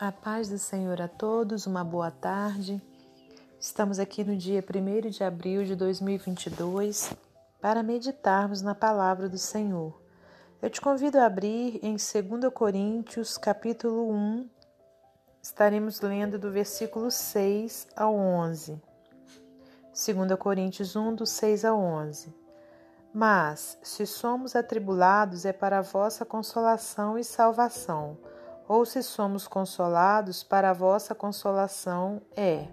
A paz do Senhor a todos, uma boa tarde. Estamos aqui no dia 1 de abril de 2022 para meditarmos na palavra do Senhor. Eu te convido a abrir em 2 Coríntios, capítulo 1. Estaremos lendo do versículo 6 ao 11. 2 Coríntios 1, do 6 ao 11. Mas, se somos atribulados, é para a vossa consolação e salvação ou se somos consolados, para a vossa consolação é,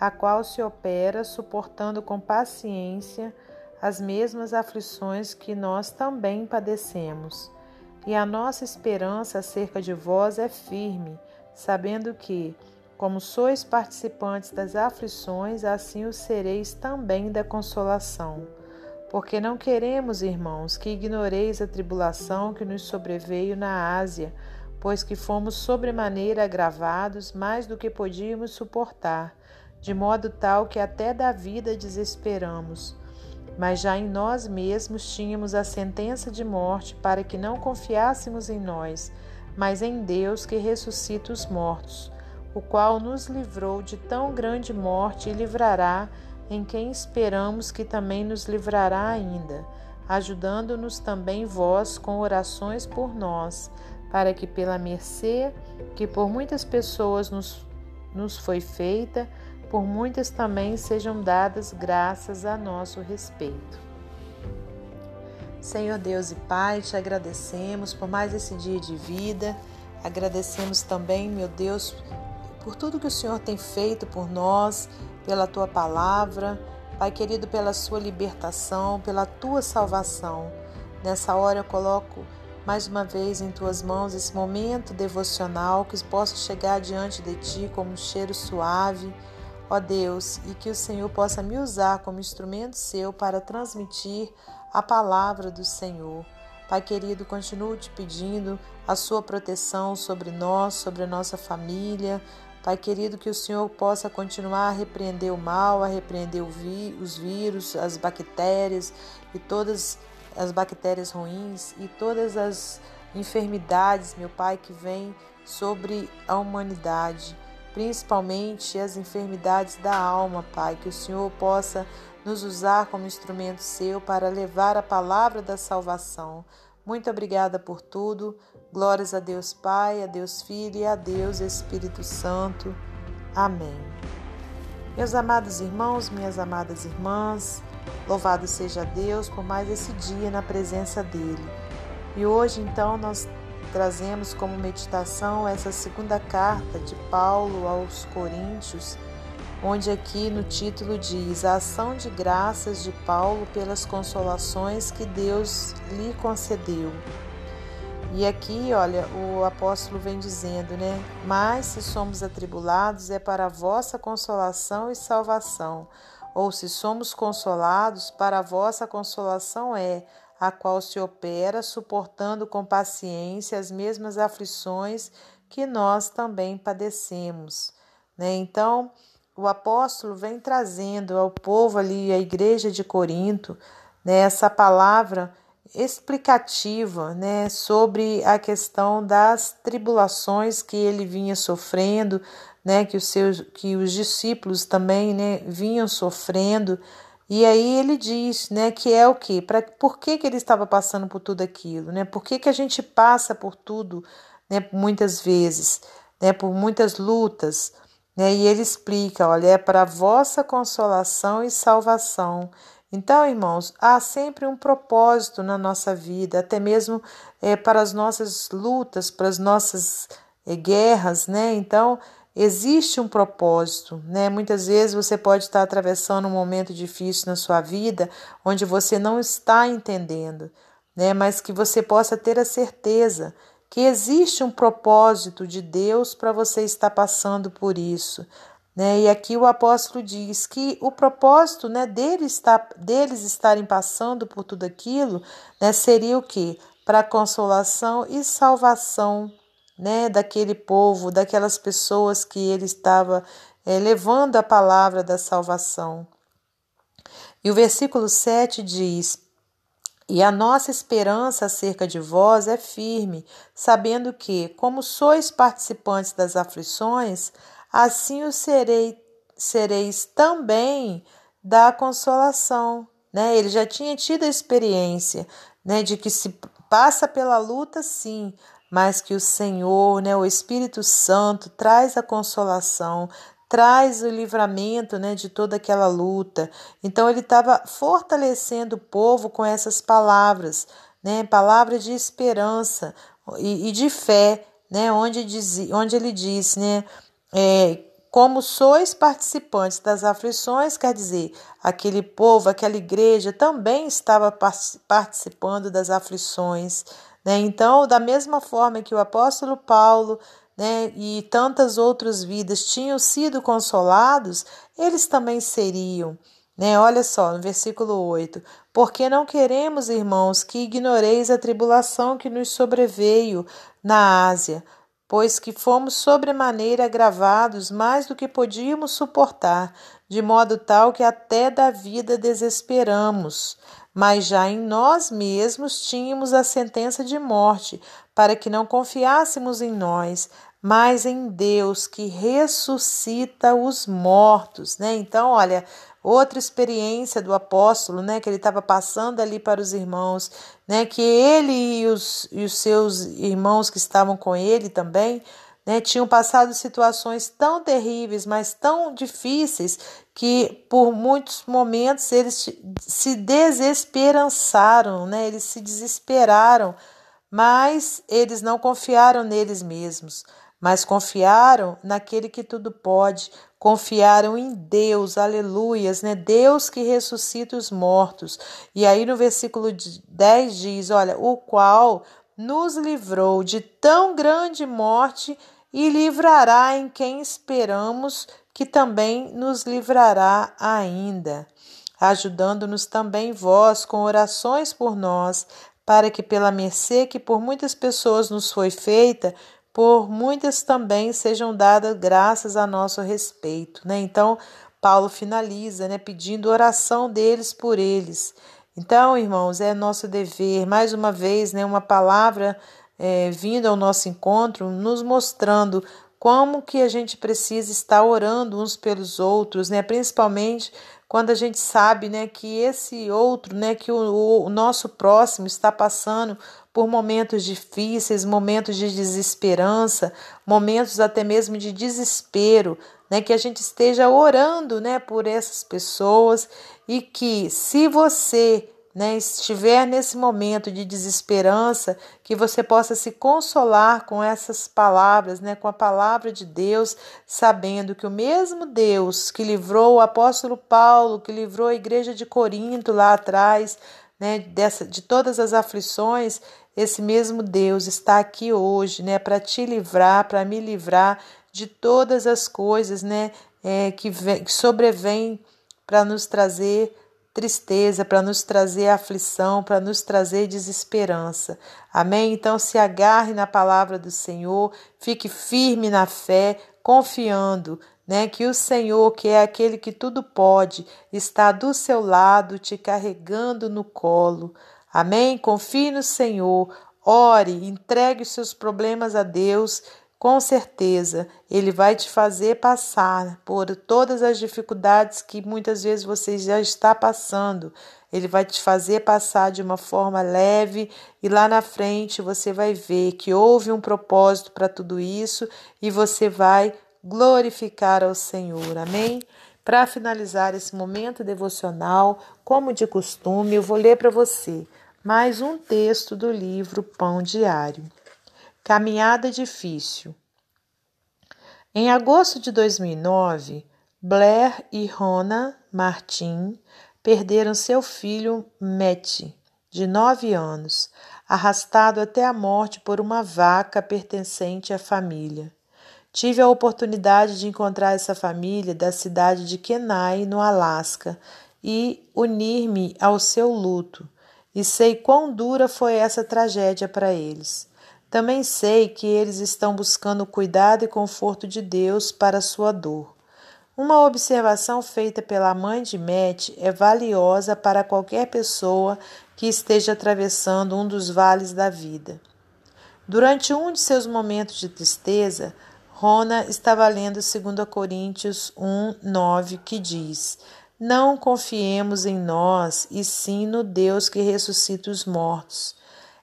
a qual se opera suportando com paciência as mesmas aflições que nós também padecemos. E a nossa esperança acerca de vós é firme, sabendo que, como sois participantes das aflições, assim o sereis também da consolação. Porque não queremos, irmãos, que ignoreis a tribulação que nos sobreveio na Ásia, pois que fomos sobremaneira agravados mais do que podíamos suportar, de modo tal que até da vida desesperamos. Mas já em nós mesmos tínhamos a sentença de morte para que não confiássemos em nós, mas em Deus que ressuscita os mortos, o qual nos livrou de tão grande morte e livrará em quem esperamos que também nos livrará ainda, ajudando-nos também vós com orações por nós para que pela mercê que por muitas pessoas nos, nos foi feita, por muitas também sejam dadas graças a nosso respeito. Senhor Deus e Pai, te agradecemos por mais esse dia de vida, agradecemos também, meu Deus, por tudo que o Senhor tem feito por nós, pela tua palavra, Pai querido, pela sua libertação, pela tua salvação. Nessa hora eu coloco mais uma vez em tuas mãos esse momento devocional que possa chegar diante de ti como um cheiro suave, ó Deus, e que o Senhor possa me usar como instrumento seu para transmitir a palavra do Senhor. Pai querido, continuo te pedindo a sua proteção sobre nós, sobre a nossa família. Pai querido, que o Senhor possa continuar a repreender o mal, a repreender os vírus, as bactérias e todas as as bactérias ruins e todas as enfermidades, meu Pai, que vêm sobre a humanidade, principalmente as enfermidades da alma, Pai, que o Senhor possa nos usar como instrumento seu para levar a palavra da salvação. Muito obrigada por tudo. Glórias a Deus Pai, a Deus Filho e a Deus Espírito Santo. Amém. Meus amados irmãos, minhas amadas irmãs, Louvado seja Deus por mais esse dia na presença dele. E hoje, então, nós trazemos como meditação essa segunda carta de Paulo aos Coríntios, onde aqui no título diz: A ação de graças de Paulo pelas consolações que Deus lhe concedeu. E aqui, olha, o apóstolo vem dizendo, né? Mas se somos atribulados, é para a vossa consolação e salvação ou se somos consolados, para a vossa consolação é, a qual se opera, suportando com paciência as mesmas aflições que nós também padecemos. Né? Então, o apóstolo vem trazendo ao povo ali, a igreja de Corinto, né, essa palavra explicativa né, sobre a questão das tribulações que ele vinha sofrendo, né, que os seus que os discípulos também, né, vinham sofrendo. E aí ele diz, né, que é o quê? Para por que, que ele estava passando por tudo aquilo, né? Por que, que a gente passa por tudo, né, muitas vezes, né, por muitas lutas, né? E ele explica, olha, é para vossa consolação e salvação. Então, irmãos, há sempre um propósito na nossa vida, até mesmo é, para as nossas lutas, para as nossas é, guerras, né? Então, existe um propósito, né? Muitas vezes você pode estar atravessando um momento difícil na sua vida, onde você não está entendendo, né? Mas que você possa ter a certeza que existe um propósito de Deus para você estar passando por isso. Né? E aqui o apóstolo diz que o propósito né, deles, estar, deles estarem passando por tudo aquilo né, seria o quê? Para consolação e salvação né, daquele povo, daquelas pessoas que ele estava é, levando a palavra da salvação. E o versículo 7 diz: E a nossa esperança acerca de vós é firme, sabendo que, como sois participantes das aflições, assim o serei, sereis também da consolação. Né? Ele já tinha tido a experiência né, de que se passa pela luta, sim, mas que o Senhor, né, o Espírito Santo, traz a consolação, traz o livramento né, de toda aquela luta. Então ele estava fortalecendo o povo com essas palavras, né, palavras de esperança e, e de fé, né, onde, diz, onde ele diz, né, é, como sois participantes das aflições, quer dizer, aquele povo, aquela igreja também estava participando das aflições. Né? Então, da mesma forma que o apóstolo Paulo né, e tantas outras vidas tinham sido consolados, eles também seriam. Né? Olha só, no versículo 8: Porque não queremos, irmãos, que ignoreis a tribulação que nos sobreveio na Ásia, pois que fomos sobremaneira agravados mais do que podíamos suportar, de modo tal que até da vida desesperamos. Mas já em nós mesmos tínhamos a sentença de morte, para que não confiássemos em nós, mas em Deus que ressuscita os mortos, né? Então, olha, outra experiência do apóstolo, né, que ele estava passando ali para os irmãos, né, que ele e os, e os seus irmãos que estavam com ele também, né, tinham passado situações tão terríveis, mas tão difíceis, que por muitos momentos eles se desesperançaram, né, eles se desesperaram, mas eles não confiaram neles mesmos mas confiaram naquele que tudo pode, confiaram em Deus, aleluias, né? Deus que ressuscita os mortos. E aí no versículo 10 diz: Olha, o qual nos livrou de tão grande morte e livrará em quem esperamos que também nos livrará ainda, ajudando-nos também vós com orações por nós, para que pela mercê que por muitas pessoas nos foi feita, por muitas também sejam dadas graças a nosso respeito. Né? Então, Paulo finaliza né, pedindo oração deles por eles. Então, irmãos, é nosso dever, mais uma vez, né, uma palavra é, vindo ao nosso encontro, nos mostrando como que a gente precisa estar orando uns pelos outros, né? Principalmente quando a gente sabe, né, que esse outro, né, que o, o nosso próximo está passando por momentos difíceis, momentos de desesperança, momentos até mesmo de desespero, né, que a gente esteja orando, né, por essas pessoas e que se você né, estiver nesse momento de desesperança, que você possa se consolar com essas palavras, né, com a palavra de Deus, sabendo que o mesmo Deus que livrou o apóstolo Paulo, que livrou a igreja de Corinto lá atrás, né, dessa, de todas as aflições, esse mesmo Deus está aqui hoje, né, para te livrar, para me livrar de todas as coisas, né, é, que, vem, que sobrevêm para nos trazer tristeza, para nos trazer aflição, para nos trazer desesperança. Amém? Então se agarre na palavra do Senhor, fique firme na fé, confiando, né, que o Senhor, que é aquele que tudo pode, está do seu lado, te carregando no colo. Amém? Confie no Senhor, ore, entregue os seus problemas a Deus com certeza, ele vai te fazer passar por todas as dificuldades que muitas vezes você já está passando. Ele vai te fazer passar de uma forma leve e lá na frente você vai ver que houve um propósito para tudo isso e você vai glorificar ao Senhor. Amém? Para finalizar esse momento devocional, como de costume, eu vou ler para você mais um texto do livro Pão Diário. Caminhada difícil. Em agosto de 2009, Blair e Rona Martin perderam seu filho Matt, de nove anos, arrastado até a morte por uma vaca pertencente à família. Tive a oportunidade de encontrar essa família da cidade de Kenai, no Alasca, e unir-me ao seu luto, e sei quão dura foi essa tragédia para eles. Também sei que eles estão buscando o cuidado e conforto de Deus para sua dor. Uma observação feita pela mãe de Matt é valiosa para qualquer pessoa que esteja atravessando um dos vales da vida. Durante um de seus momentos de tristeza, Rona estava lendo 2 Coríntios 1, 9, que diz: Não confiemos em nós, e sim no Deus que ressuscita os mortos.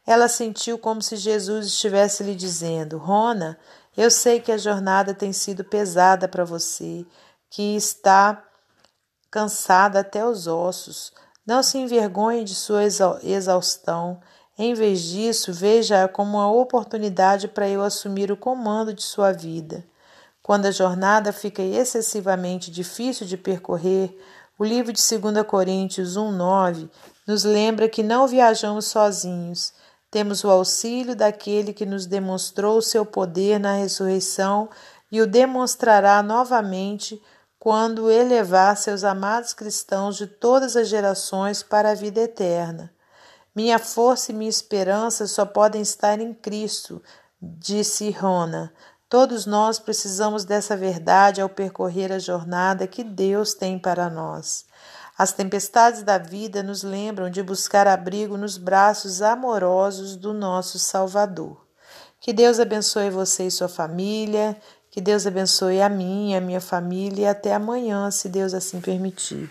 Ela sentiu como se Jesus estivesse lhe dizendo: Rona, eu sei que a jornada tem sido pesada para você que está cansada até os ossos. Não se envergonhe de sua exaustão. Em vez disso, veja-a como uma oportunidade para eu assumir o comando de sua vida. Quando a jornada fica excessivamente difícil de percorrer, o livro de 2 Coríntios 1,9 nos lembra que não viajamos sozinhos. Temos o auxílio daquele que nos demonstrou o seu poder na ressurreição e o demonstrará novamente quando elevar seus amados cristãos de todas as gerações para a vida eterna. Minha força e minha esperança só podem estar em Cristo, disse Rona. Todos nós precisamos dessa verdade ao percorrer a jornada que Deus tem para nós. As tempestades da vida nos lembram de buscar abrigo nos braços amorosos do nosso Salvador. Que Deus abençoe você e sua família, que Deus abençoe a mim e a minha família e até amanhã, se Deus assim permitir.